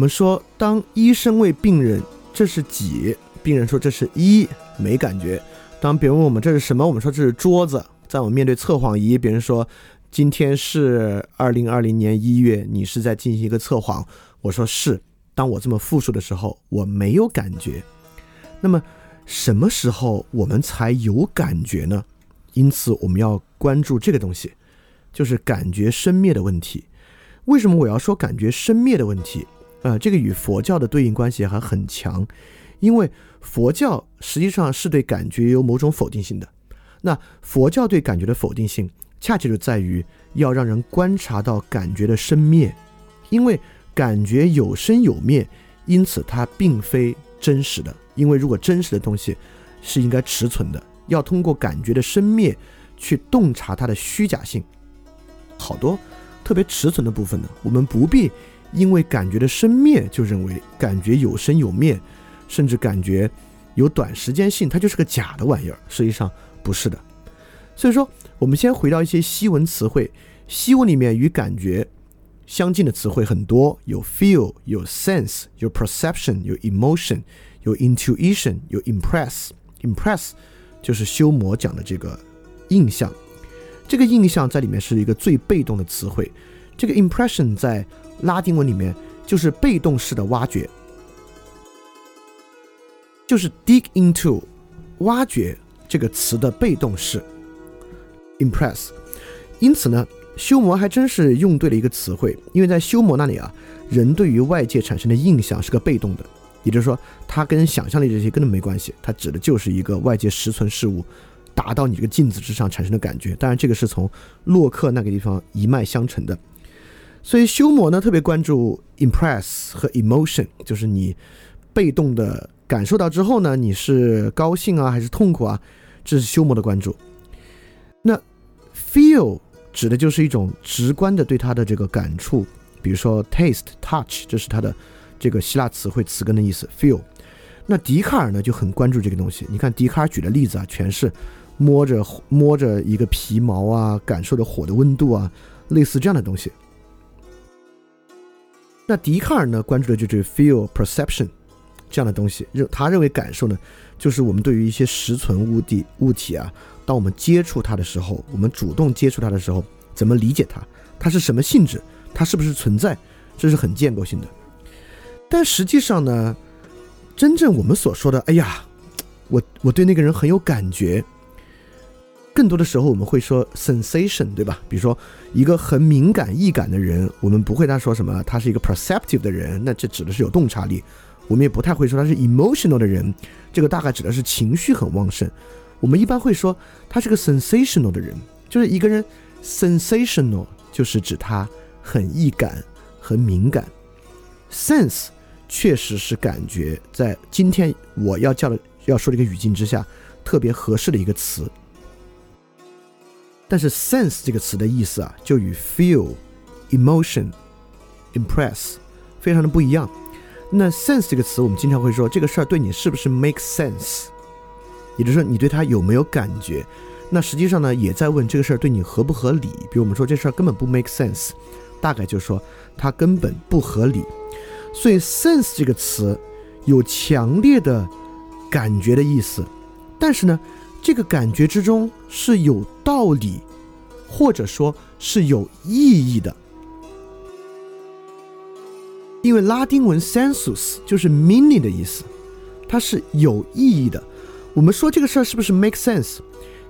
我们说，当医生问病人这是几，病人说这是一，没感觉。当别人问我们这是什么，我们说这是桌子。在我们面对测谎仪，别人说今天是二零二零年一月，你是在进行一个测谎，我说是。当我这么复述的时候，我没有感觉。那么什么时候我们才有感觉呢？因此我们要关注这个东西，就是感觉生灭的问题。为什么我要说感觉生灭的问题？呃，这个与佛教的对应关系还很强，因为佛教实际上是对感觉有某种否定性的。那佛教对感觉的否定性，恰恰就在于要让人观察到感觉的生灭，因为感觉有生有灭，因此它并非真实的。因为如果真实的东西是应该持存的，要通过感觉的生灭去洞察它的虚假性。好多特别持存的部分呢，我们不必因为感觉的生灭就认为感觉有生有灭，甚至感觉有短时间性，它就是个假的玩意儿。实际上。不是的，所以说，我们先回到一些西文词汇。西文里面与感觉相近的词汇很多，有 feel，有 sense，有 perception，有 emotion，有 intuition，有 impress。impress 就是修魔讲的这个印象。这个印象在里面是一个最被动的词汇。这个 impression 在拉丁文里面就是被动式的挖掘，就是 dig into，挖掘。这个词的被动式，impress，因此呢，修魔还真是用对了一个词汇，因为在修魔那里啊，人对于外界产生的印象是个被动的，也就是说，它跟想象力这些根本没关系，它指的就是一个外界实存事物打到你这个镜子之上产生的感觉。当然，这个是从洛克那个地方一脉相承的，所以修魔呢特别关注 impress 和 emotion，就是你被动的感受到之后呢，你是高兴啊还是痛苦啊？这是修魔的关注。那 feel 指的就是一种直观的对它的这个感触，比如说 taste、touch，这是它的这个希腊词汇词根的意思。feel。那笛卡尔呢就很关注这个东西。你看笛卡尔举的例子啊，全是摸着摸着一个皮毛啊，感受着火的温度啊，类似这样的东西。那笛卡尔呢关注的就是 feel perception 这样的东西，认他认为感受呢。就是我们对于一些实存物体物体啊，当我们接触它的时候，我们主动接触它的时候，怎么理解它？它是什么性质？它是不是存在？这是很建构性的。但实际上呢，真正我们所说的，哎呀，我我对那个人很有感觉，更多的时候我们会说 sensation，对吧？比如说一个很敏感易感的人，我们不会他说什么，他是一个 perceptive 的人，那这指的是有洞察力。我们也不太会说他是 emotional 的人，这个大概指的是情绪很旺盛。我们一般会说他是个 sensational 的人，就是一个人 sensational 就是指他很易感、很敏感。sense 确实是感觉，在今天我要叫的要说的一个语境之下特别合适的一个词。但是 sense 这个词的意思啊，就与 feel、emotion、impress 非常的不一样。那 sense 这个词，我们经常会说这个事儿对你是不是 make sense，也就是说你对它有没有感觉。那实际上呢，也在问这个事儿对你合不合理。比如我们说这事儿根本不 make sense，大概就是说它根本不合理。所以 sense 这个词有强烈的感觉的意思，但是呢，这个感觉之中是有道理，或者说是有意义的。因为拉丁文 sensus 就是 meaning 的意思，它是有意义的。我们说这个事儿是不是 make sense？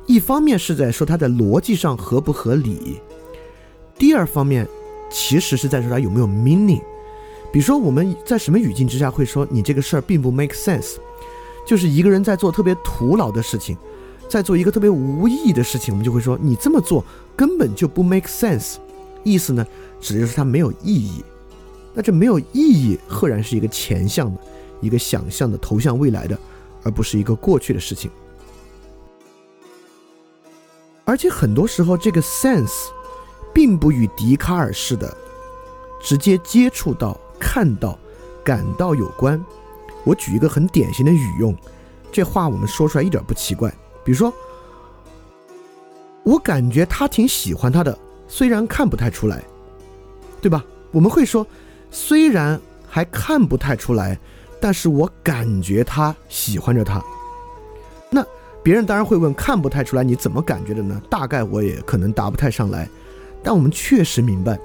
一方面是在说它的逻辑上合不合理，第二方面其实是在说它有没有 meaning。比如说我们在什么语境之下会说你这个事儿并不 make sense？就是一个人在做特别徒劳的事情，在做一个特别无意义的事情，我们就会说你这么做根本就不 make sense。意思呢，指的就是它没有意义。那这没有意义，赫然是一个前向的、一个想象的、投向未来的，而不是一个过去的事情。而且很多时候，这个 sense 并不与笛卡尔式的直接接触到、看到、感到有关。我举一个很典型的语用，这话我们说出来一点不奇怪。比如说，我感觉他挺喜欢他的，虽然看不太出来，对吧？我们会说。虽然还看不太出来，但是我感觉他喜欢着他。那别人当然会问，看不太出来，你怎么感觉的呢？大概我也可能答不太上来。但我们确实明白，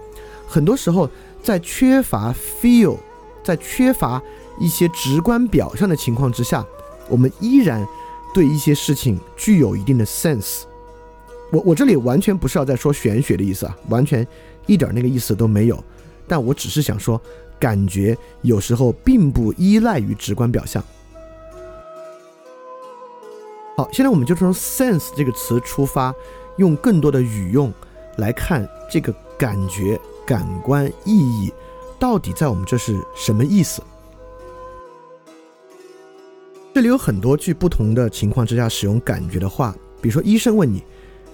很多时候在缺乏 feel，在缺乏一些直观表象的情况之下，我们依然对一些事情具有一定的 sense。我我这里完全不是要在说玄学的意思啊，完全一点那个意思都没有。但我只是想说，感觉有时候并不依赖于直观表象。好，现在我们就从 sense 这个词出发，用更多的语用来看这个感觉、感官意义到底在我们这是什么意思。这里有很多句不同的情况之下使用感觉的话，比如说医生问你，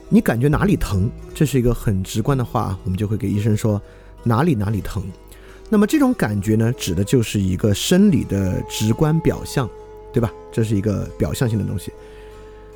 你感觉哪里疼？这是一个很直观的话，我们就会给医生说哪里哪里疼。那么这种感觉呢，指的就是一个生理的直观表象，对吧？这是一个表象性的东西。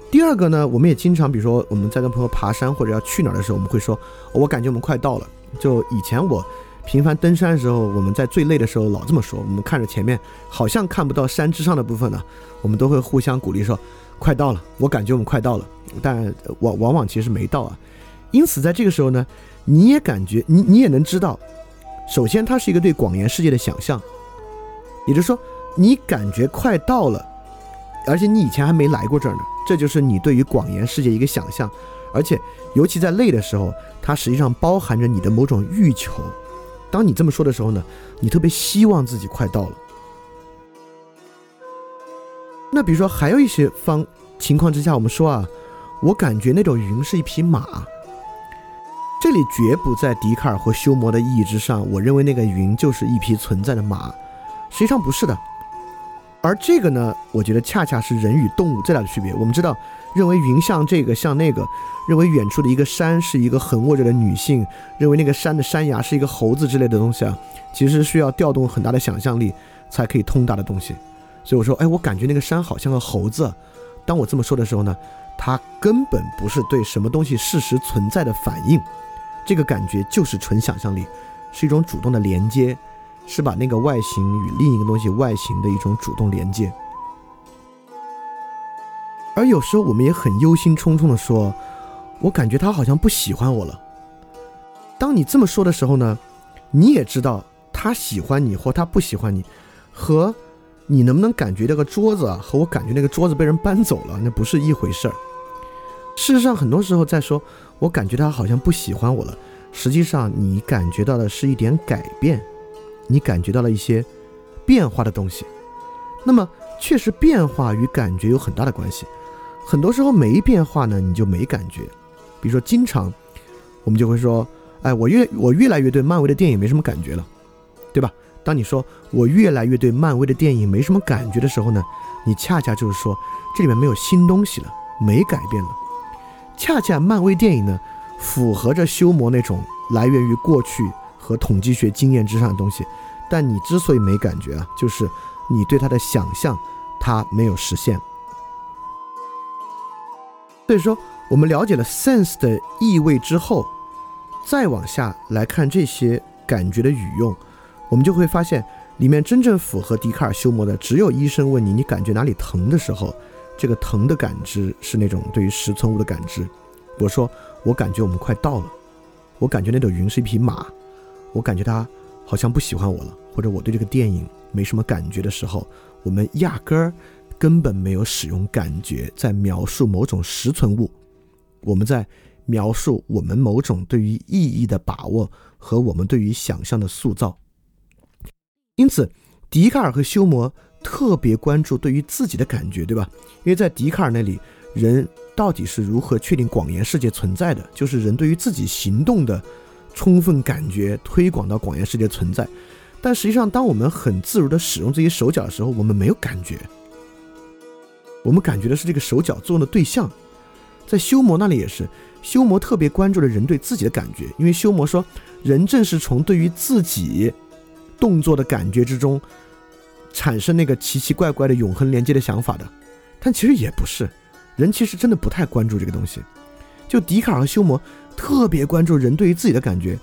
第二个呢，我们也经常，比如说我们在跟朋友爬山或者要去哪儿的时候，我们会说，我感觉我们快到了。就以前我频繁登山的时候，我们在最累的时候老这么说。我们看着前面好像看不到山之上的部分呢，我们都会互相鼓励说，快到了，我感觉我们快到了。但往往往其实没到啊。因此在这个时候呢，你也感觉你你也能知道，首先它是一个对广元世界的想象，也就是说你感觉快到了，而且你以前还没来过这儿呢。这就是你对于广元世界一个想象，而且尤其在累的时候，它实际上包含着你的某种欲求。当你这么说的时候呢，你特别希望自己快到了。那比如说还有一些方情况之下，我们说啊，我感觉那种云是一匹马。这里绝不在笛卡尔或休谟的意义之上，我认为那个云就是一匹存在的马，实际上不是的。而这个呢，我觉得恰恰是人与动物最大的区别。我们知道，认为云像这个像那个，认为远处的一个山是一个横卧着的女性，认为那个山的山崖是一个猴子之类的东西啊，其实需要调动很大的想象力才可以通达的东西。所以我说，哎，我感觉那个山好像个猴子。当我这么说的时候呢，它根本不是对什么东西事实存在的反应，这个感觉就是纯想象力，是一种主动的连接。是把那个外形与另一个东西外形的一种主动连接，而有时候我们也很忧心忡忡的说：“我感觉他好像不喜欢我了。”当你这么说的时候呢，你也知道他喜欢你或他不喜欢你，和你能不能感觉这个桌子啊，和我感觉那个桌子被人搬走了，那不是一回事儿。事实上，很多时候在说“我感觉他好像不喜欢我了”，实际上你感觉到的是一点改变。你感觉到了一些变化的东西，那么确实变化与感觉有很大的关系。很多时候没变化呢，你就没感觉。比如说，经常我们就会说：“哎，我越我越来越对漫威的电影没什么感觉了，对吧？”当你说我越来越对漫威的电影没什么感觉的时候呢，你恰恰就是说这里面没有新东西了，没改变了。恰恰漫威电影呢，符合着修魔那种来源于过去。和统计学经验之上的东西，但你之所以没感觉啊，就是你对它的想象，它没有实现。所以说，我们了解了 sense 的意味之后，再往下来看这些感觉的语用，我们就会发现，里面真正符合笛卡尔修谟的，只有医生问你你感觉哪里疼的时候，这个疼的感知是那种对于实存物的感知。我说我感觉我们快到了，我感觉那朵云是一匹马。我感觉它好像不喜欢我了，或者我对这个电影没什么感觉的时候，我们压根儿根本没有使用感觉在描述某种实存物，我们在描述我们某种对于意义的把握和我们对于想象的塑造。因此，笛卡尔和休谟特别关注对于自己的感觉，对吧？因为在笛卡尔那里，人到底是如何确定广元世界存在的，就是人对于自己行动的。充分感觉推广到广元世界存在，但实际上，当我们很自如地使用这些手脚的时候，我们没有感觉。我们感觉的是这个手脚作用的对象。在修魔那里也是，修魔特别关注的人对自己的感觉，因为修魔说，人正是从对于自己动作的感觉之中，产生那个奇奇怪怪的永恒连接的想法的。但其实也不是，人其实真的不太关注这个东西。就笛卡尔和休谟特别关注人对于自己的感觉，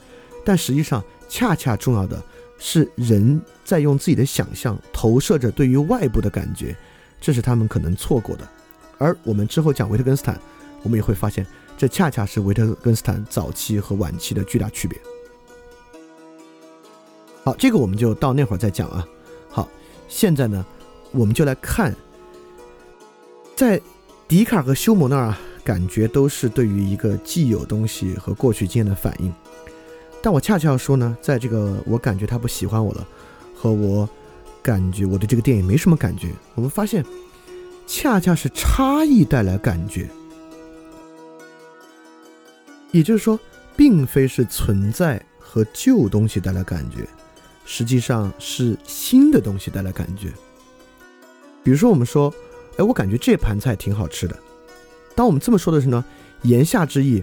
但实际上恰恰重要的是人在用自己的想象投射着对于外部的感觉，这是他们可能错过的。而我们之后讲维特根斯坦，我们也会发现，这恰恰是维特根斯坦早期和晚期的巨大区别。好，这个我们就到那会儿再讲啊。好，现在呢，我们就来看，在笛卡尔和休谟那儿啊，感觉都是对于一个既有东西和过去经验的反应。但我恰恰要说呢，在这个我感觉他不喜欢我了，和我感觉我对这个电影没什么感觉，我们发现，恰恰是差异带来感觉。也就是说，并非是存在和旧东西带来感觉。实际上是新的东西带来感觉，比如说我们说，哎，我感觉这盘菜挺好吃的。当我们这么说的时候呢，言下之意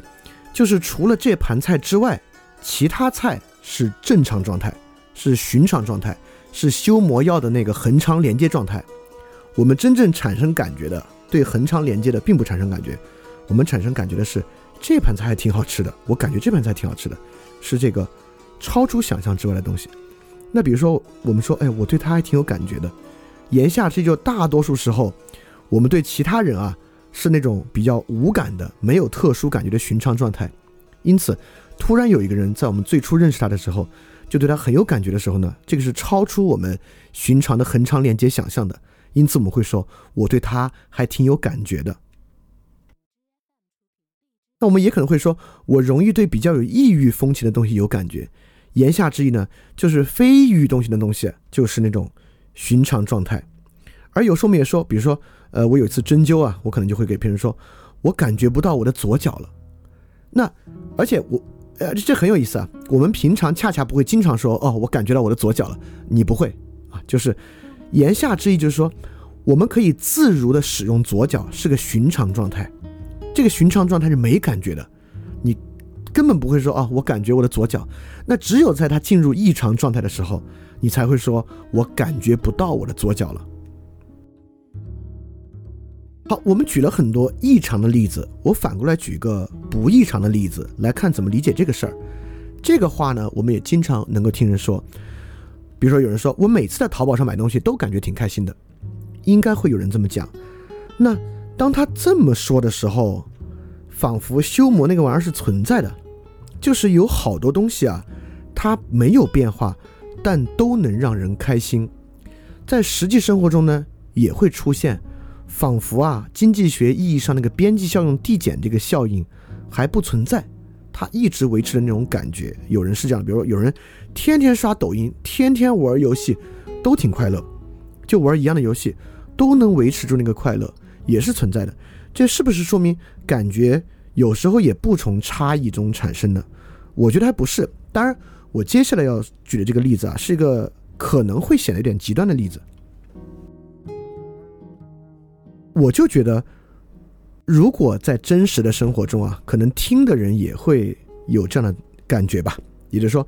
就是除了这盘菜之外，其他菜是正常状态，是寻常状态，是修魔药的那个恒长连接状态。我们真正产生感觉的，对恒长连接的并不产生感觉，我们产生感觉的是这盘菜还挺好吃的，我感觉这盘菜挺好吃的，是这个超出想象之外的东西。那比如说，我们说，哎，我对他还挺有感觉的。言下之意，就大多数时候，我们对其他人啊是那种比较无感的、没有特殊感觉的寻常状态。因此，突然有一个人在我们最初认识他的时候，就对他很有感觉的时候呢，这个是超出我们寻常的恒长连接想象的。因此，我们会说，我对他还挺有感觉的。那我们也可能会说，我容易对比较有异域风情的东西有感觉。言下之意呢，就是非异域东西的东西，就是那种寻常状态。而有时候我们也说，比如说，呃，我有一次针灸啊，我可能就会给别人说，我感觉不到我的左脚了。那而且我，呃，这很有意思啊。我们平常恰恰不会经常说，哦，我感觉到我的左脚了。你不会啊，就是言下之意就是说，我们可以自如的使用左脚，是个寻常状态。这个寻常状态是没感觉的，你。根本不会说哦，我感觉我的左脚。那只有在它进入异常状态的时候，你才会说我感觉不到我的左脚了。好，我们举了很多异常的例子，我反过来举一个不异常的例子来看怎么理解这个事儿。这个话呢，我们也经常能够听人说，比如说有人说我每次在淘宝上买东西都感觉挺开心的，应该会有人这么讲。那当他这么说的时候，仿佛修魔那个玩意儿是存在的，就是有好多东西啊，它没有变化，但都能让人开心。在实际生活中呢，也会出现，仿佛啊，经济学意义上那个边际效用递减这个效应还不存在，它一直维持的那种感觉。有人是这样，比如说有人天天刷抖音，天天玩游戏，都挺快乐，就玩一样的游戏，都能维持住那个快乐，也是存在的。这是不是说明感觉有时候也不从差异中产生呢？我觉得还不是。当然，我接下来要举的这个例子啊，是一个可能会显得有点极端的例子。我就觉得，如果在真实的生活中啊，可能听的人也会有这样的感觉吧。也就是说，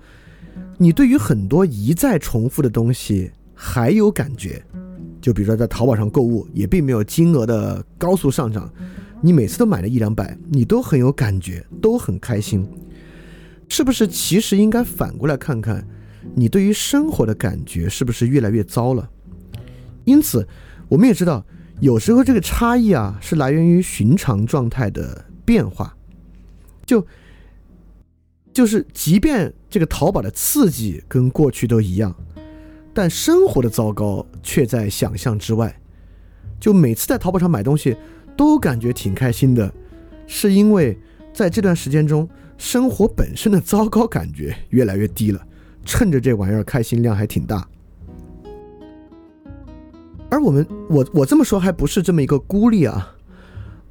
你对于很多一再重复的东西还有感觉。就比如说在淘宝上购物，也并没有金额的高速上涨，你每次都买了一两百，你都很有感觉，都很开心，是不是？其实应该反过来看看，你对于生活的感觉是不是越来越糟了？因此，我们也知道，有时候这个差异啊，是来源于寻常状态的变化，就就是即便这个淘宝的刺激跟过去都一样。但生活的糟糕却在想象之外，就每次在淘宝上买东西都感觉挺开心的，是因为在这段时间中，生活本身的糟糕感觉越来越低了，趁着这玩意儿开心量还挺大。而我们，我我这么说还不是这么一个孤立啊，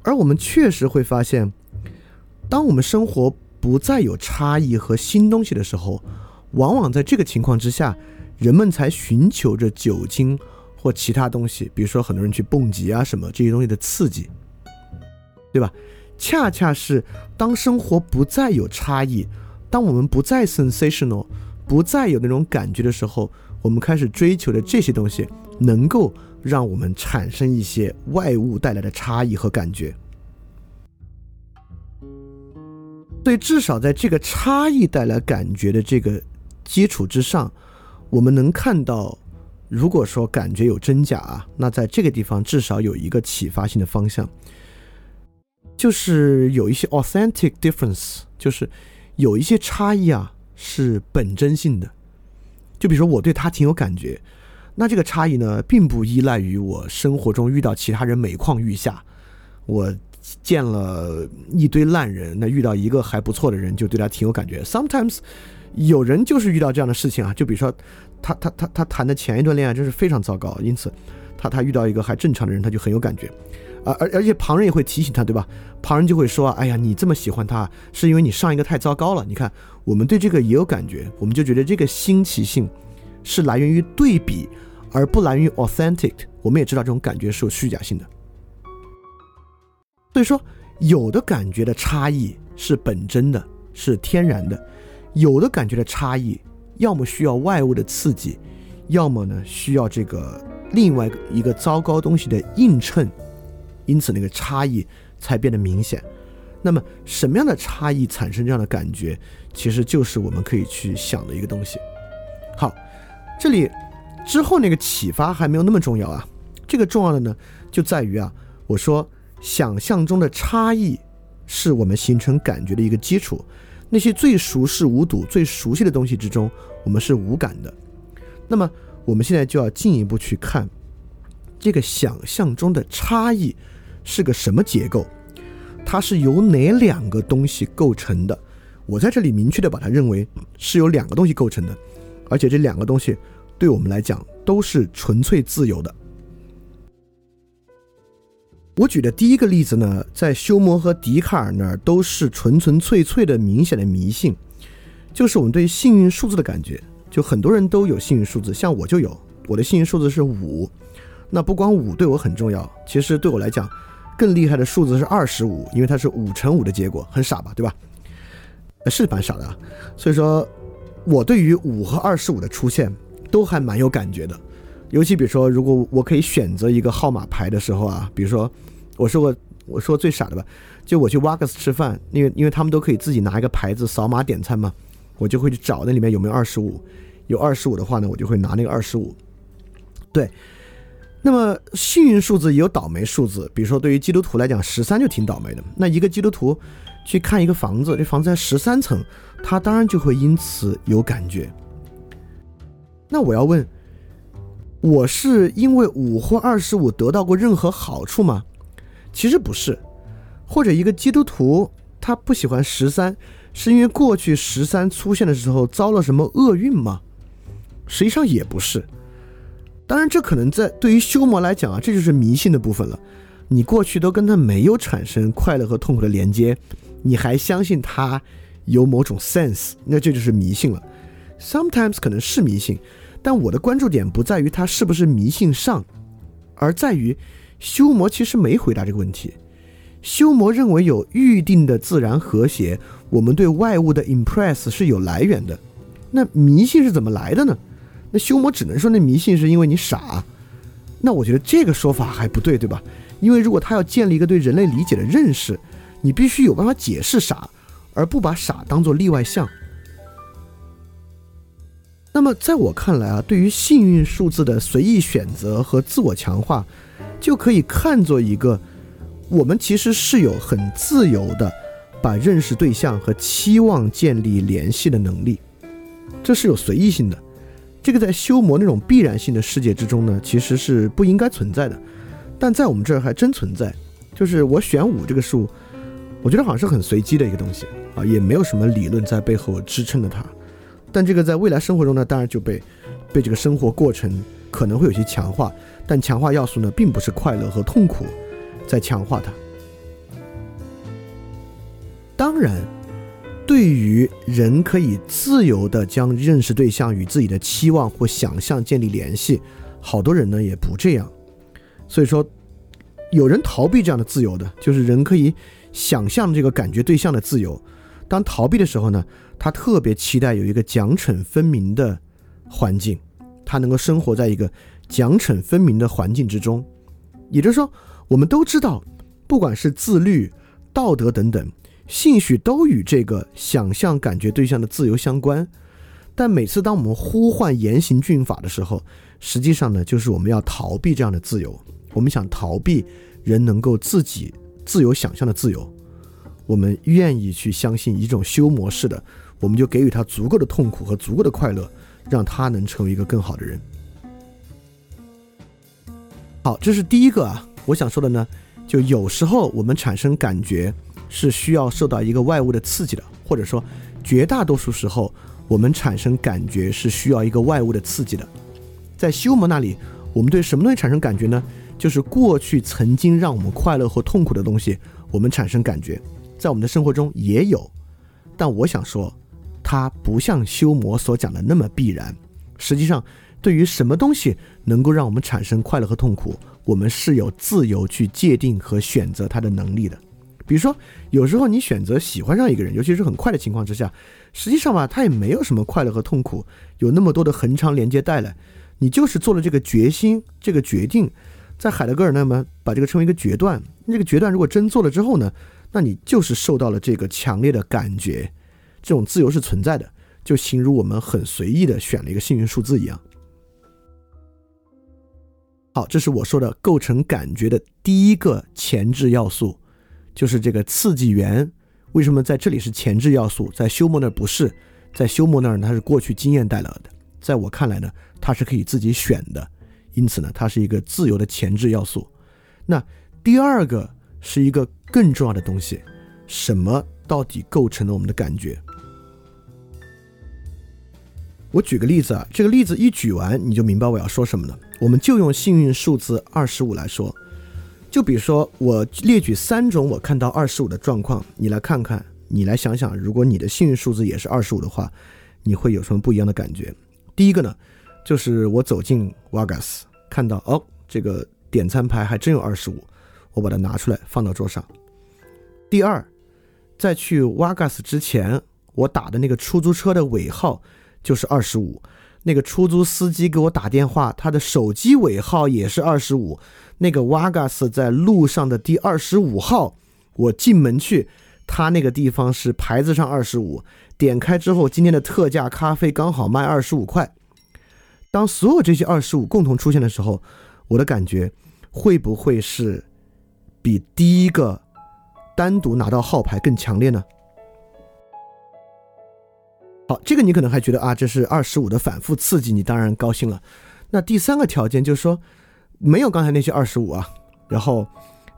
而我们确实会发现，当我们生活不再有差异和新东西的时候，往往在这个情况之下。人们才寻求着酒精或其他东西，比如说很多人去蹦极啊什么这些东西的刺激，对吧？恰恰是当生活不再有差异，当我们不再 sensational，不再有那种感觉的时候，我们开始追求的这些东西，能够让我们产生一些外物带来的差异和感觉。所以，至少在这个差异带来感觉的这个基础之上。我们能看到，如果说感觉有真假啊，那在这个地方至少有一个启发性的方向，就是有一些 authentic difference，就是有一些差异啊是本真性的。就比如说我对他挺有感觉，那这个差异呢，并不依赖于我生活中遇到其他人每况愈下，我。见了一堆烂人，那遇到一个还不错的人，就对他挺有感觉。Sometimes，有人就是遇到这样的事情啊，就比如说，他他他他谈的前一段恋爱真是非常糟糕，因此他他遇到一个还正常的人，他就很有感觉。啊，而而且旁人也会提醒他，对吧？旁人就会说，哎呀，你这么喜欢他，是因为你上一个太糟糕了。你看，我们对这个也有感觉，我们就觉得这个新奇性是来源于对比，而不来源于 authentic。我们也知道这种感觉是有虚假性的。所以说，有的感觉的差异是本真的，是天然的；有的感觉的差异，要么需要外物的刺激，要么呢需要这个另外一个糟糕东西的映衬，因此那个差异才变得明显。那么，什么样的差异产生这样的感觉，其实就是我们可以去想的一个东西。这里之后那个启发还没有那么重要啊，这个重要的呢就在于啊，我说。想象中的差异是我们形成感觉的一个基础。那些最熟视无睹、最熟悉的东西之中，我们是无感的。那么，我们现在就要进一步去看这个想象中的差异是个什么结构，它是由哪两个东西构成的？我在这里明确的把它认为是由两个东西构成的，而且这两个东西对我们来讲都是纯粹自由的。我举的第一个例子呢，在休谟和笛卡尔那儿都是纯纯粹粹的明显的迷信，就是我们对幸运数字的感觉。就很多人都有幸运数字，像我就有，我的幸运数字是五。那不光五对我很重要，其实对我来讲，更厉害的数字是二十五，因为它是五乘五的结果，很傻吧，对吧？是蛮傻的。啊。所以说，我对于五和二十五的出现都还蛮有感觉的。尤其比如说，如果我可以选择一个号码牌的时候啊，比如说，我说我，我说最傻的吧，就我去 Wags 吃饭，因为因为他们都可以自己拿一个牌子扫码点餐嘛，我就会去找那里面有没有二十五，有二十五的话呢，我就会拿那个二十五。对，那么幸运数字也有倒霉数字，比如说对于基督徒来讲，十三就挺倒霉的。那一个基督徒去看一个房子，这房子在十三层，他当然就会因此有感觉。那我要问。我是因为五或二十五得到过任何好处吗？其实不是，或者一个基督徒他不喜欢十三，是因为过去十三出现的时候遭了什么厄运吗？实际上也不是。当然，这可能在对于修魔来讲啊，这就是迷信的部分了。你过去都跟他没有产生快乐和痛苦的连接，你还相信他有某种 sense，那这就是迷信了。Sometimes 可能是迷信。但我的关注点不在于他是不是迷信上，而在于修魔其实没回答这个问题。修魔认为有预定的自然和谐，我们对外物的 impress 是有来源的。那迷信是怎么来的呢？那修魔只能说那迷信是因为你傻。那我觉得这个说法还不对，对吧？因为如果他要建立一个对人类理解的认识，你必须有办法解释傻，而不把傻当做例外项。那么，在我看来啊，对于幸运数字的随意选择和自我强化，就可以看作一个，我们其实是有很自由的，把认识对象和期望建立联系的能力，这是有随意性的。这个在修魔那种必然性的世界之中呢，其实是不应该存在的，但在我们这儿还真存在。就是我选五这个数，我觉得好像是很随机的一个东西啊，也没有什么理论在背后支撑着它。但这个在未来生活中呢，当然就被被这个生活过程可能会有些强化，但强化要素呢，并不是快乐和痛苦在强化它。当然，对于人可以自由的将认识对象与自己的期望或想象建立联系，好多人呢也不这样。所以说，有人逃避这样的自由的，就是人可以想象这个感觉对象的自由。当逃避的时候呢？他特别期待有一个奖惩分明的环境，他能够生活在一个奖惩分明的环境之中。也就是说，我们都知道，不管是自律、道德等等，兴许都与这个想象感觉对象的自由相关。但每次当我们呼唤严刑峻法的时候，实际上呢，就是我们要逃避这样的自由。我们想逃避人能够自己自由想象的自由，我们愿意去相信一种修模式的，我们就给予他足够的痛苦和足够的快乐，让他能成为一个更好的人。好，这是第一个啊，我想说的呢，就有时候我们产生感觉是需要受到一个外物的刺激的，或者说绝大多数时候我们产生感觉是需要一个外物的刺激的。在修魔那里，我们对什么东西产生感觉呢？就是过去曾经让我们快乐或痛苦的东西，我们产生感觉，在我们的生活中也有，但我想说，它不像修魔所讲的那么必然。实际上，对于什么东西能够让我们产生快乐和痛苦，我们是有自由去界定和选择它的能力的。比如说，有时候你选择喜欢上一个人，尤其是很快的情况之下，实际上吧，他也没有什么快乐和痛苦，有那么多的横长连接带来，你就是做了这个决心，这个决定。在海德格尔那么把这个称为一个决断，这个决断如果真做了之后呢，那你就是受到了这个强烈的感觉，这种自由是存在的，就形如我们很随意的选了一个幸运数字一样。好，这是我说的构成感觉的第一个前置要素，就是这个刺激源。为什么在这里是前置要素，在休谟那儿不是？在休谟那儿它是过去经验带来的，在我看来呢，它是可以自己选的。因此呢，它是一个自由的前置要素。那第二个是一个更重要的东西，什么到底构成了我们的感觉？我举个例子啊，这个例子一举完，你就明白我要说什么了。我们就用幸运数字二十五来说，就比如说我列举三种我看到二十五的状况，你来看看，你来想想，如果你的幸运数字也是二十五的话，你会有什么不一样的感觉？第一个呢？就是我走进 Vargas 看到哦，这个点餐牌还真有二十五，我把它拿出来放到桌上。第二，在去 Vargas 之前，我打的那个出租车的尾号就是二十五，那个出租司机给我打电话，他的手机尾号也是二十五，那个 Vargas 在路上的第二十五号，我进门去，他那个地方是牌子上二十五，点开之后，今天的特价咖啡刚好卖二十五块。当所有这些二十五共同出现的时候，我的感觉会不会是比第一个单独拿到号牌更强烈呢？好，这个你可能还觉得啊，这是二十五的反复刺激，你当然高兴了。那第三个条件就是说，没有刚才那些二十五啊。然后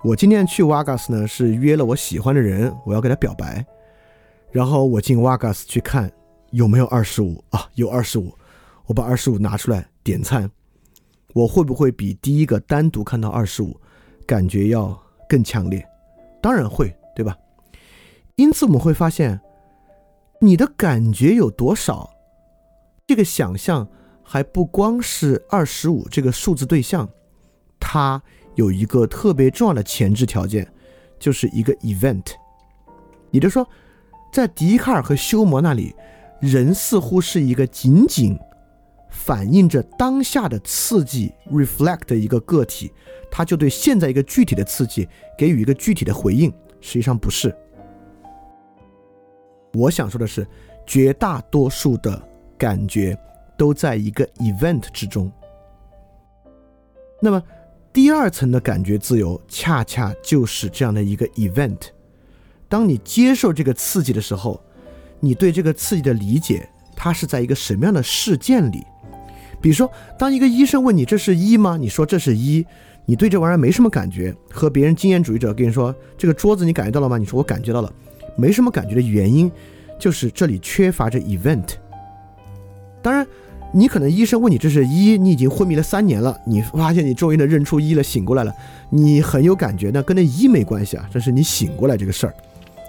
我今天去瓦 a 斯呢，是约了我喜欢的人，我要给他表白。然后我进瓦 a 斯去看有没有二十五啊，有二十五。我把二十五拿出来点餐，我会不会比第一个单独看到二十五感觉要更强烈？当然会，对吧？因此我们会发现，你的感觉有多少，这个想象还不光是二十五这个数字对象，它有一个特别重要的前置条件，就是一个 event。也就是说，在笛卡尔和休谟那里，人似乎是一个仅仅。反映着当下的刺激，reflect 的一个个体，他就对现在一个具体的刺激给予一个具体的回应。实际上不是。我想说的是，绝大多数的感觉都在一个 event 之中。那么，第二层的感觉自由，恰恰就是这样的一个 event。当你接受这个刺激的时候，你对这个刺激的理解，它是在一个什么样的事件里？比如说，当一个医生问你这是一吗？你说这是一，你对这玩意儿没什么感觉。和别人经验主义者跟你说这个桌子你感觉到了吗？你说我感觉到了，没什么感觉的原因就是这里缺乏着 event。当然，你可能医生问你这是一，你已经昏迷了三年了，你发现你终于能认出一了，醒过来了，你很有感觉，那跟那一没关系啊，这是你醒过来这个事儿。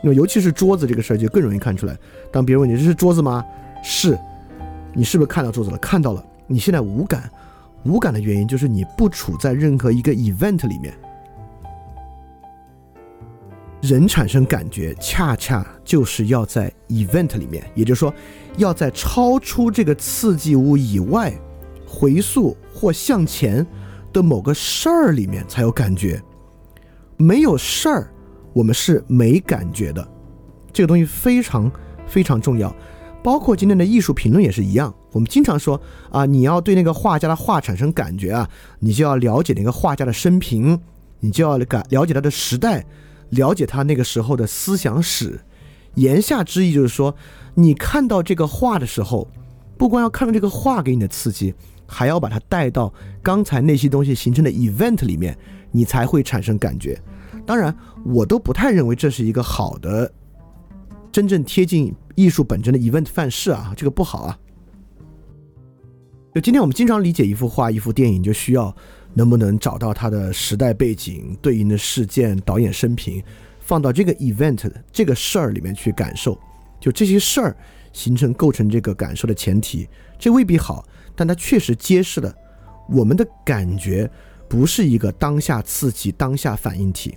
那么尤其是桌子这个事儿就更容易看出来。当别人问你这是桌子吗？是，你是不是看到桌子了？看到了。你现在无感，无感的原因就是你不处在任何一个 event 里面。人产生感觉，恰恰就是要在 event 里面，也就是说，要在超出这个刺激物以外，回溯或向前的某个事儿里面才有感觉。没有事儿，我们是没感觉的。这个东西非常非常重要。包括今天的艺术评论也是一样。我们经常说啊，你要对那个画家的画产生感觉啊，你就要了解那个画家的生平，你就要感了解他的时代，了解他那个时候的思想史。言下之意就是说，你看到这个画的时候，不光要看到这个画给你的刺激，还要把它带到刚才那些东西形成的 event 里面，你才会产生感觉。当然，我都不太认为这是一个好的、真正贴近艺术本真的 event 范式啊，这个不好啊。就今天我们经常理解一幅画、一幅电影，就需要能不能找到它的时代背景、对应的事件、导演生平，放到这个 event 这个事儿里面去感受。就这些事儿形成构成这个感受的前提，这未必好，但它确实揭示了我们的感觉不是一个当下刺激、当下反应体。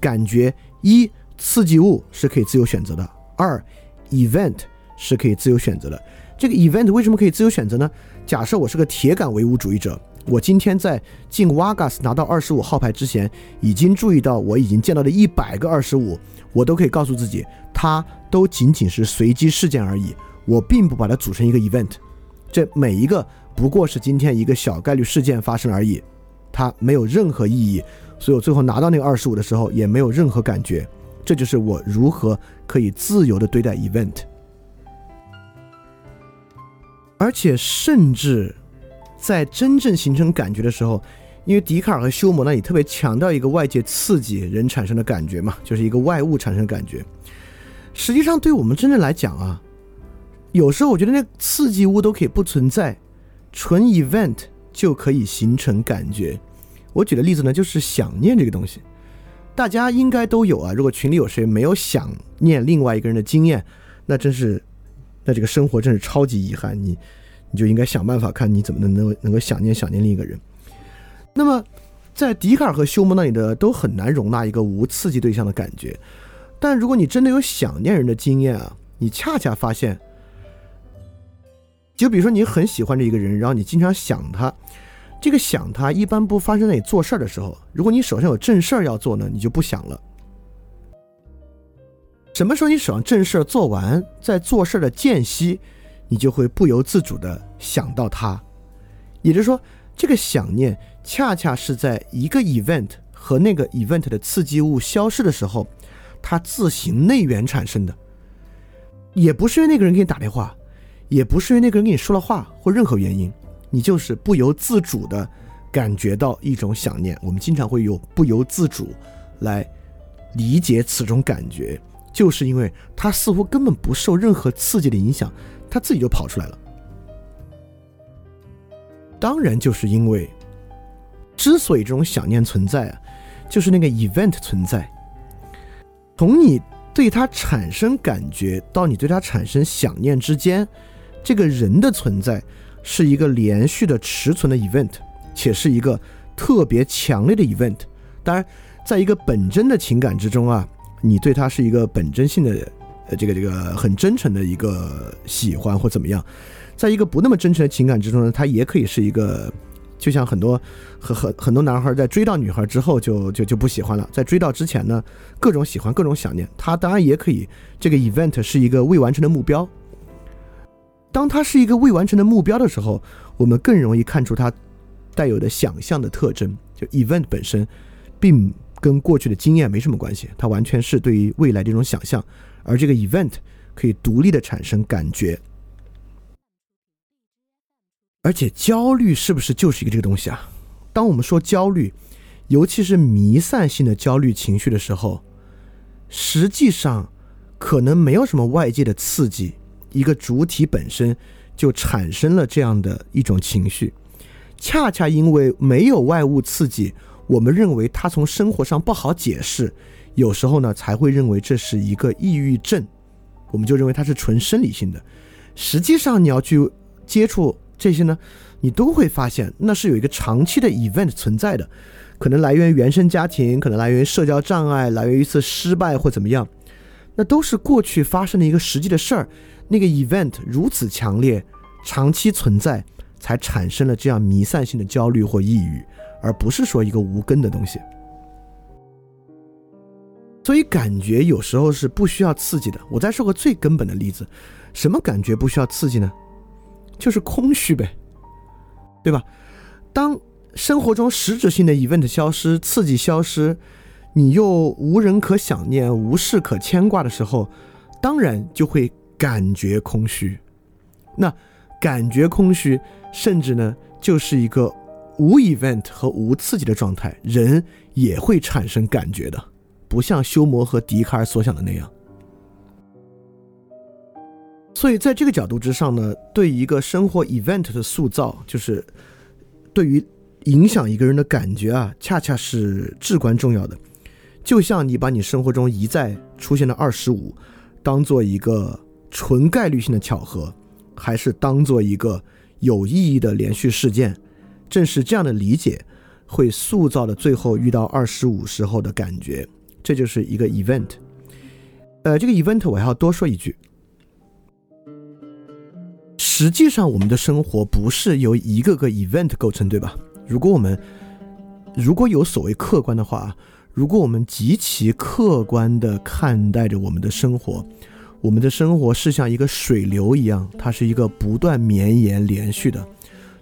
感觉一刺激物是可以自由选择的，二 event 是可以自由选择的。这个 event 为什么可以自由选择呢？假设我是个铁杆唯物主义者，我今天在进 Vagas 拿到二十五号牌之前，已经注意到我已经见到的一百个二十五，我都可以告诉自己，它都仅仅是随机事件而已，我并不把它组成一个 event，这每一个不过是今天一个小概率事件发生而已，它没有任何意义。所以我最后拿到那个二十五的时候，也没有任何感觉。这就是我如何可以自由的对待 event，而且甚至在真正形成感觉的时候，因为笛卡尔和休谟那里特别强调一个外界刺激人产生的感觉嘛，就是一个外物产生感觉。实际上，对我们真正来讲啊，有时候我觉得那刺激物都可以不存在，纯 event 就可以形成感觉。我举的例子呢，就是想念这个东西，大家应该都有啊。如果群里有谁没有想念另外一个人的经验，那真是，那这个生活真是超级遗憾。你，你就应该想办法看你怎么能能能够想念想念另一个人。那么，在笛卡尔和休谟那里的都很难容纳一个无刺激对象的感觉。但如果你真的有想念人的经验啊，你恰恰发现，就比如说你很喜欢这一个人，然后你经常想他。这个想他一般不发生在你做事儿的时候。如果你手上有正事儿要做呢，你就不想了。什么时候你手上正事儿做完，在做事儿的间隙，你就会不由自主的想到他。也就是说，这个想念恰恰是在一个 event 和那个 event 的刺激物消失的时候，它自行内源产生的。也不是因为那个人给你打电话，也不是因为那个人跟你说了话或任何原因。你就是不由自主的感觉到一种想念。我们经常会用不由自主来理解此种感觉，就是因为它似乎根本不受任何刺激的影响，它自己就跑出来了。当然，就是因为之所以这种想念存在啊，就是那个 event 存在。从你对它产生感觉到你对它产生想念之间，这个人的存在。是一个连续的持存的 event，且是一个特别强烈的 event。当然，在一个本真的情感之中啊，你对他是一个本真性的，呃，这个这个很真诚的一个喜欢或怎么样。在一个不那么真诚的情感之中呢，他也可以是一个，就像很多很很很多男孩在追到女孩之后就就就不喜欢了，在追到之前呢，各种喜欢，各种想念。他当然也可以，这个 event 是一个未完成的目标。当它是一个未完成的目标的时候，我们更容易看出它带有的想象的特征。就 event 本身，并跟过去的经验没什么关系，它完全是对于未来的一种想象。而这个 event 可以独立的产生感觉。而且焦虑是不是就是一个这个东西啊？当我们说焦虑，尤其是弥散性的焦虑情绪的时候，实际上可能没有什么外界的刺激。一个主体本身就产生了这样的一种情绪，恰恰因为没有外物刺激，我们认为它从生活上不好解释，有时候呢才会认为这是一个抑郁症，我们就认为它是纯生理性的。实际上你要去接触这些呢，你都会发现那是有一个长期的 event 存在的，可能来源于原生家庭，可能来源于社交障碍，来源于一次失败或怎么样，那都是过去发生的一个实际的事儿。那个 event 如此强烈，长期存在，才产生了这样弥散性的焦虑或抑郁，而不是说一个无根的东西。所以感觉有时候是不需要刺激的。我再说个最根本的例子，什么感觉不需要刺激呢？就是空虚呗，对吧？当生活中实质性的 event 消失，刺激消失，你又无人可想念，无事可牵挂的时候，当然就会感觉空虚。那感觉空虚，甚至呢，就是一个无 event 和无刺激的状态，人也会产生感觉的。不像休谟和笛卡尔所想的那样，所以在这个角度之上呢，对一个生活 event 的塑造，就是对于影响一个人的感觉啊，恰恰是至关重要的。就像你把你生活中一再出现的二十五当做一个纯概率性的巧合，还是当做一个有意义的连续事件，正是这样的理解，会塑造了最后遇到二十五时候的感觉。这就是一个 event，呃，这个 event 我还要多说一句，实际上我们的生活不是由一个个 event 构成，对吧？如果我们如果有所谓客观的话，如果我们极其客观的看待着我们的生活，我们的生活是像一个水流一样，它是一个不断绵延连续的，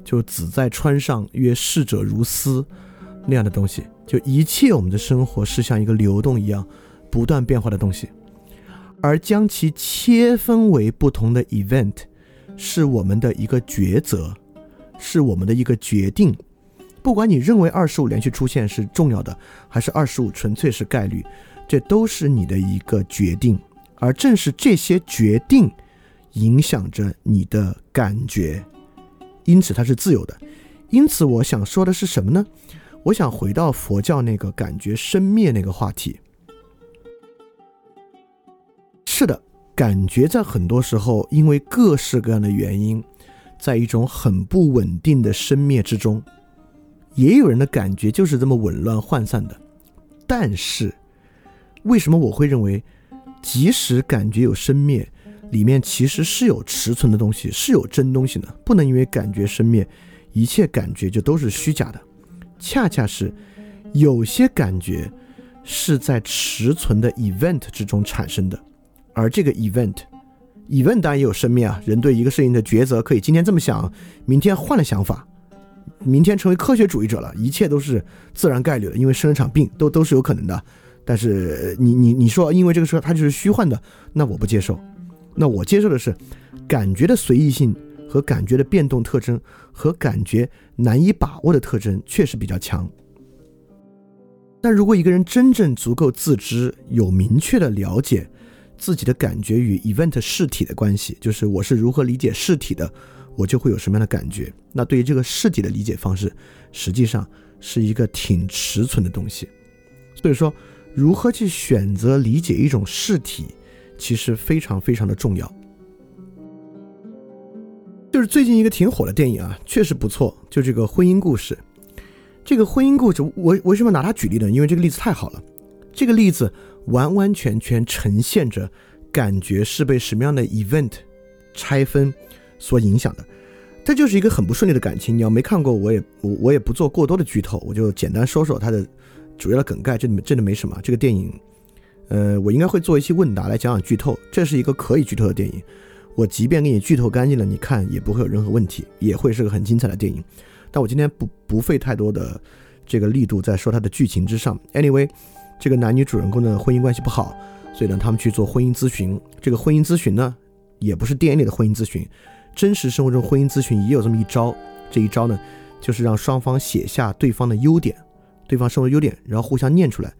就子在川上曰逝者如斯那样的东西。就一切，我们的生活是像一个流动一样，不断变化的东西，而将其切分为不同的 event，是我们的一个抉择，是我们的一个决定。不管你认为二十五连续出现是重要的，还是二十五纯粹是概率，这都是你的一个决定。而正是这些决定，影响着你的感觉，因此它是自由的。因此，我想说的是什么呢？我想回到佛教那个感觉生灭那个话题。是的，感觉在很多时候因为各式各样的原因，在一种很不稳定的生灭之中。也有人的感觉就是这么紊乱涣散的。但是，为什么我会认为，即使感觉有生灭，里面其实是有持存的东西，是有真东西的？不能因为感觉生灭，一切感觉就都是虚假的。恰恰是有些感觉是在持存的 event 之中产生的，而这个 event，event 当然也有生命啊。人对一个事情的抉择，可以今天这么想，明天换了想法，明天成为科学主义者了，一切都是自然概率的，因为生了场病，都都是有可能的。但是你你你说，因为这个事它就是虚幻的，那我不接受。那我接受的是感觉的随意性。和感觉的变动特征和感觉难以把握的特征确实比较强。但如果一个人真正足够自知，有明确的了解自己的感觉与 event 事体的关系，就是我是如何理解事体的，我就会有什么样的感觉。那对于这个事体的理解方式，实际上是一个挺迟存的东西。所以说，如何去选择理解一种事体，其实非常非常的重要。就是最近一个挺火的电影啊，确实不错。就这个婚姻故事，这个婚姻故事，我为什么拿它举例呢？因为这个例子太好了。这个例子完完全全呈现着感觉是被什么样的 event 拆分所影响的。它就是一个很不顺利的感情。你要没看过，我也我我也不做过多的剧透，我就简单说说它的主要的梗概。这里面真的没什么。这个电影，呃，我应该会做一期问答来讲讲剧透。这是一个可以剧透的电影。我即便给你剧透干净了，你看也不会有任何问题，也会是个很精彩的电影。但我今天不不费太多的这个力度在说它的剧情之上。Anyway，这个男女主人公的婚姻关系不好，所以呢，他们去做婚姻咨询。这个婚姻咨询呢，也不是电影里的婚姻咨询，真实生活中婚姻咨询也有这么一招。这一招呢，就是让双方写下对方的优点，对方生活优点，然后互相念出来。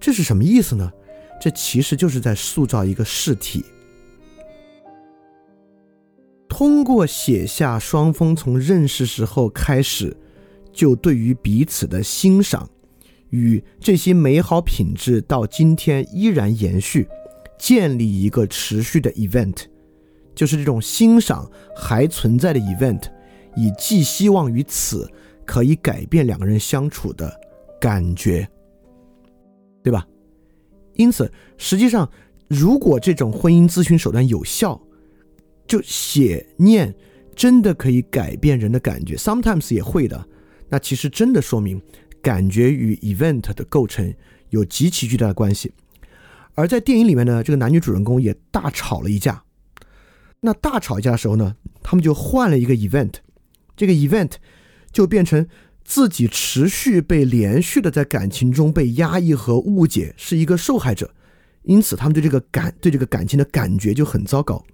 这是什么意思呢？这其实就是在塑造一个事体。通过写下双方从认识时候开始就对于彼此的欣赏，与这些美好品质到今天依然延续，建立一个持续的 event，就是这种欣赏还存在的 event，以寄希望于此可以改变两个人相处的感觉，对吧？因此，实际上，如果这种婚姻咨询手段有效，就写念真的可以改变人的感觉，sometimes 也会的。那其实真的说明感觉与 event 的构成有极其巨大的关系。而在电影里面呢，这个男女主人公也大吵了一架。那大吵一架的时候呢，他们就换了一个 event，这个 event 就变成自己持续被连续的在感情中被压抑和误解，是一个受害者，因此他们对这个感对这个感情的感觉就很糟糕。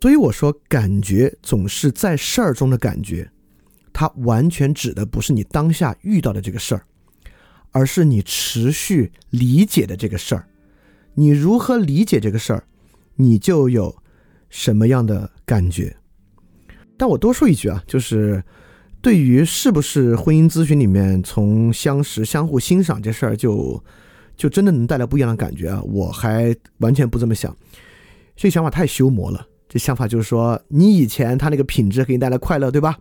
所以我说，感觉总是在事儿中的感觉，它完全指的不是你当下遇到的这个事儿，而是你持续理解的这个事儿。你如何理解这个事儿？你就有什么样的感觉？但我多说一句啊，就是对于是不是婚姻咨询里面从相识、相互欣赏这事儿，就就真的能带来不一样的感觉啊？我还完全不这么想，这想法太修魔了。这想法就是说，你以前他那个品质给你带来快乐，对吧？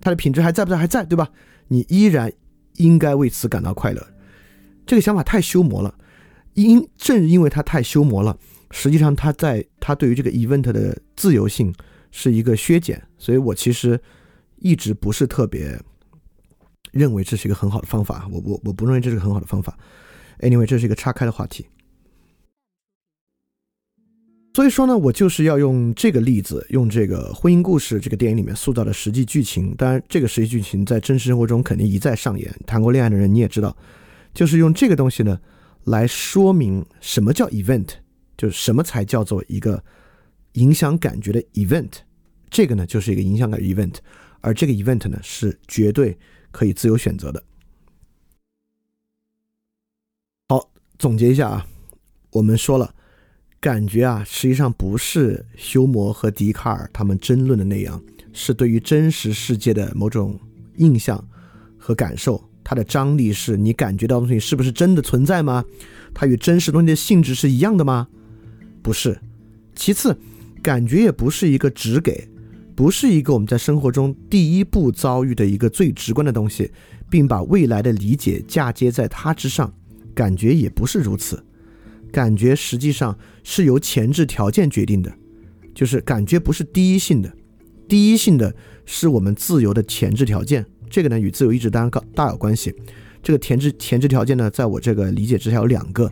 他的品质还在不在？还在，对吧？你依然应该为此感到快乐。这个想法太修魔了，因正因为他太修魔了。实际上，他在他对于这个 event 的自由性是一个削减，所以我其实一直不是特别认为这是一个很好的方法。我我我不认为这是个很好的方法。Anyway，这是一个岔开的话题。所以说呢，我就是要用这个例子，用这个婚姻故事这个电影里面塑造的实际剧情。当然，这个实际剧情在真实生活中肯定一再上演。谈过恋爱的人你也知道，就是用这个东西呢来说明什么叫 event。就是什么才叫做一个影响感觉的 event？这个呢，就是一个影响感 event，而这个 event 呢，是绝对可以自由选择的。好，总结一下啊，我们说了，感觉啊，实际上不是休谟和笛卡尔他们争论的那样，是对于真实世界的某种印象和感受。它的张力是你感觉到东西是不是真的存在吗？它与真实东西的性质是一样的吗？不是，其次，感觉也不是一个只给，不是一个我们在生活中第一步遭遇的一个最直观的东西，并把未来的理解嫁接在它之上。感觉也不是如此，感觉实际上是由前置条件决定的，就是感觉不是第一性的，第一性的是我们自由的前置条件。这个呢与自由意志当然大有关系。这个前置前置条件呢，在我这个理解之下有两个。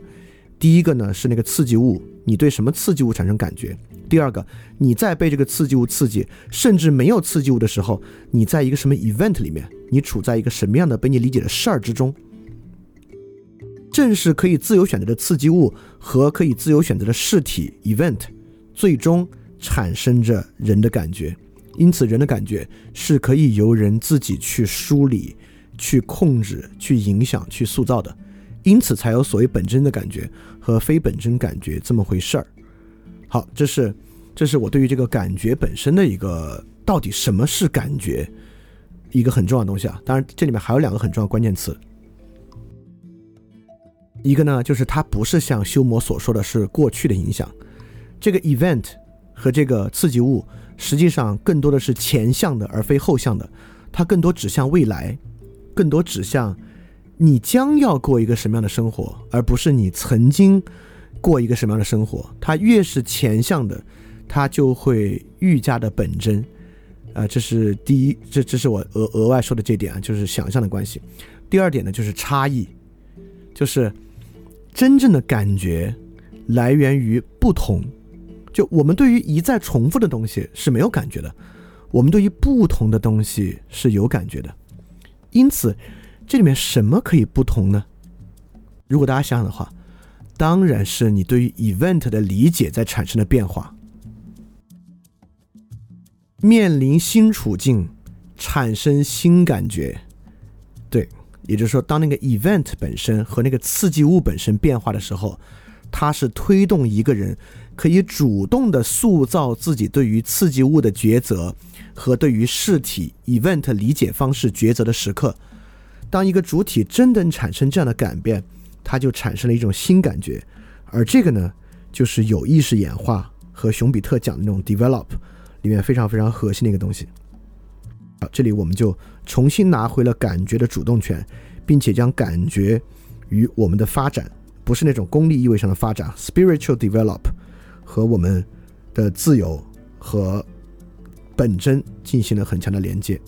第一个呢是那个刺激物，你对什么刺激物产生感觉？第二个，你在被这个刺激物刺激，甚至没有刺激物的时候，你在一个什么 event 里面？你处在一个什么样的被你理解的事儿之中？正是可以自由选择的刺激物和可以自由选择的事体 event，最终产生着人的感觉。因此，人的感觉是可以由人自己去梳理、去控制、去影响、去塑造的。因此才有所谓本真的感觉和非本真感觉这么回事儿。好，这是这是我对于这个感觉本身的一个到底什么是感觉一个很重要的东西啊。当然，这里面还有两个很重要关键词。一个呢，就是它不是像修魔所说的是过去的影响，这个 event 和这个刺激物实际上更多的是前向的而非后向的，它更多指向未来，更多指向。你将要过一个什么样的生活，而不是你曾经过一个什么样的生活。它越是前向的，它就会愈加的本真。啊，这是第一，这这是我额额外说的这点啊，就是想象的关系。第二点呢，就是差异，就是真正的感觉来源于不同。就我们对于一再重复的东西是没有感觉的，我们对于不同的东西是有感觉的。因此。这里面什么可以不同呢？如果大家想想的话，当然是你对于 event 的理解在产生的变化。面临新处境，产生新感觉，对，也就是说，当那个 event 本身和那个刺激物本身变化的时候，它是推动一个人可以主动的塑造自己对于刺激物的抉择和对于事体 event 理解方式抉择的时刻。当一个主体真的产生这样的改变，它就产生了一种新感觉，而这个呢，就是有意识演化和熊彼特讲的那种 develop 里面非常非常核心的一个东西。好，这里我们就重新拿回了感觉的主动权，并且将感觉与我们的发展，不是那种功利意味上的发展 spiritual develop 和我们的自由和本真进行了很强的连接。